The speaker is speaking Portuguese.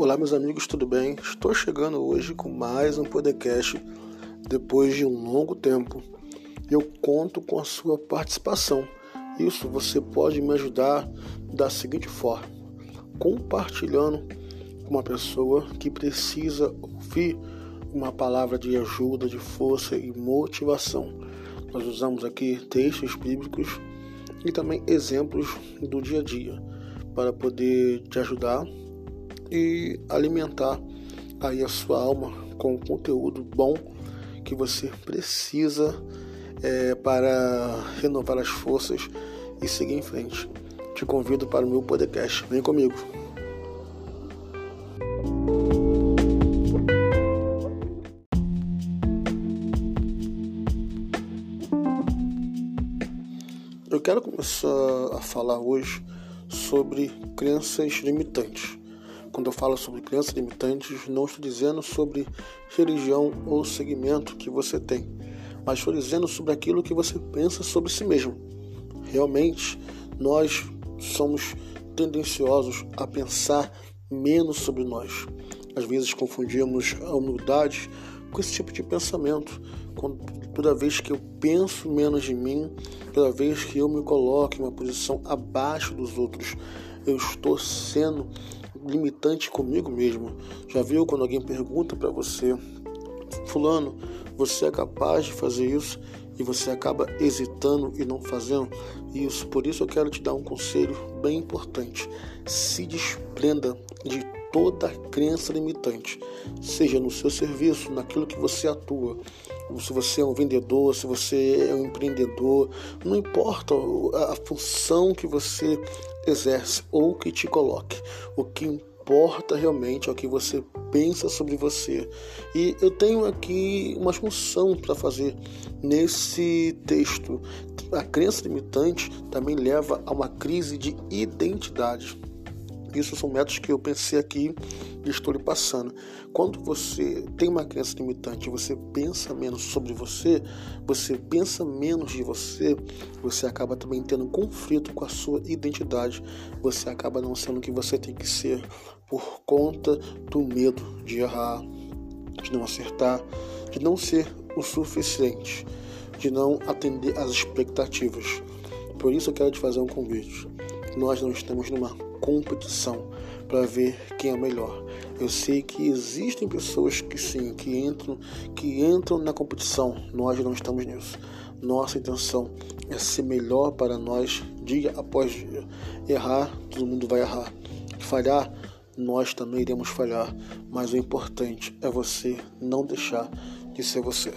Olá, meus amigos, tudo bem? Estou chegando hoje com mais um podcast depois de um longo tempo. Eu conto com a sua participação. Isso você pode me ajudar da seguinte forma: compartilhando com uma pessoa que precisa ouvir uma palavra de ajuda, de força e motivação. Nós usamos aqui textos bíblicos e também exemplos do dia a dia para poder te ajudar e alimentar aí a sua alma com o conteúdo bom que você precisa é, para renovar as forças e seguir em frente. Te convido para o meu podcast. Vem comigo. Eu quero começar a falar hoje sobre crenças limitantes. Quando eu falo sobre crenças limitantes, não estou dizendo sobre religião ou segmento que você tem, mas estou dizendo sobre aquilo que você pensa sobre si mesmo. Realmente, nós somos tendenciosos a pensar menos sobre nós. Às vezes confundimos a humildade com esse tipo de pensamento. Toda vez que eu penso menos de mim, toda vez que eu me coloco em uma posição abaixo dos outros, eu estou sendo limitante comigo mesmo. Já viu quando alguém pergunta para você, Fulano, você é capaz de fazer isso? E você acaba hesitando e não fazendo isso. Por isso eu quero te dar um conselho bem importante. Se desprenda de toda crença limitante, seja no seu serviço, naquilo que você atua, se você é um vendedor, se você é um empreendedor, não importa a função que você exerce ou que te coloque, o que importa realmente é o que você pensa sobre você. E eu tenho aqui uma função para fazer nesse texto. A crença limitante também leva a uma crise de identidade. Isso são métodos que eu pensei aqui e estou lhe passando. Quando você tem uma crença limitante, você pensa menos sobre você, você pensa menos de você, você acaba também tendo um conflito com a sua identidade. Você acaba não sendo o que você tem que ser por conta do medo de errar, de não acertar, de não ser o suficiente, de não atender às expectativas. Por isso eu quero te fazer um convite. Nós não estamos numa competição para ver quem é melhor. Eu sei que existem pessoas que sim, que entram, que entram na competição. Nós não estamos nisso. Nossa intenção é ser melhor para nós dia após dia. Errar, todo mundo vai errar. Falhar, nós também iremos falhar. Mas o importante é você não deixar de ser você.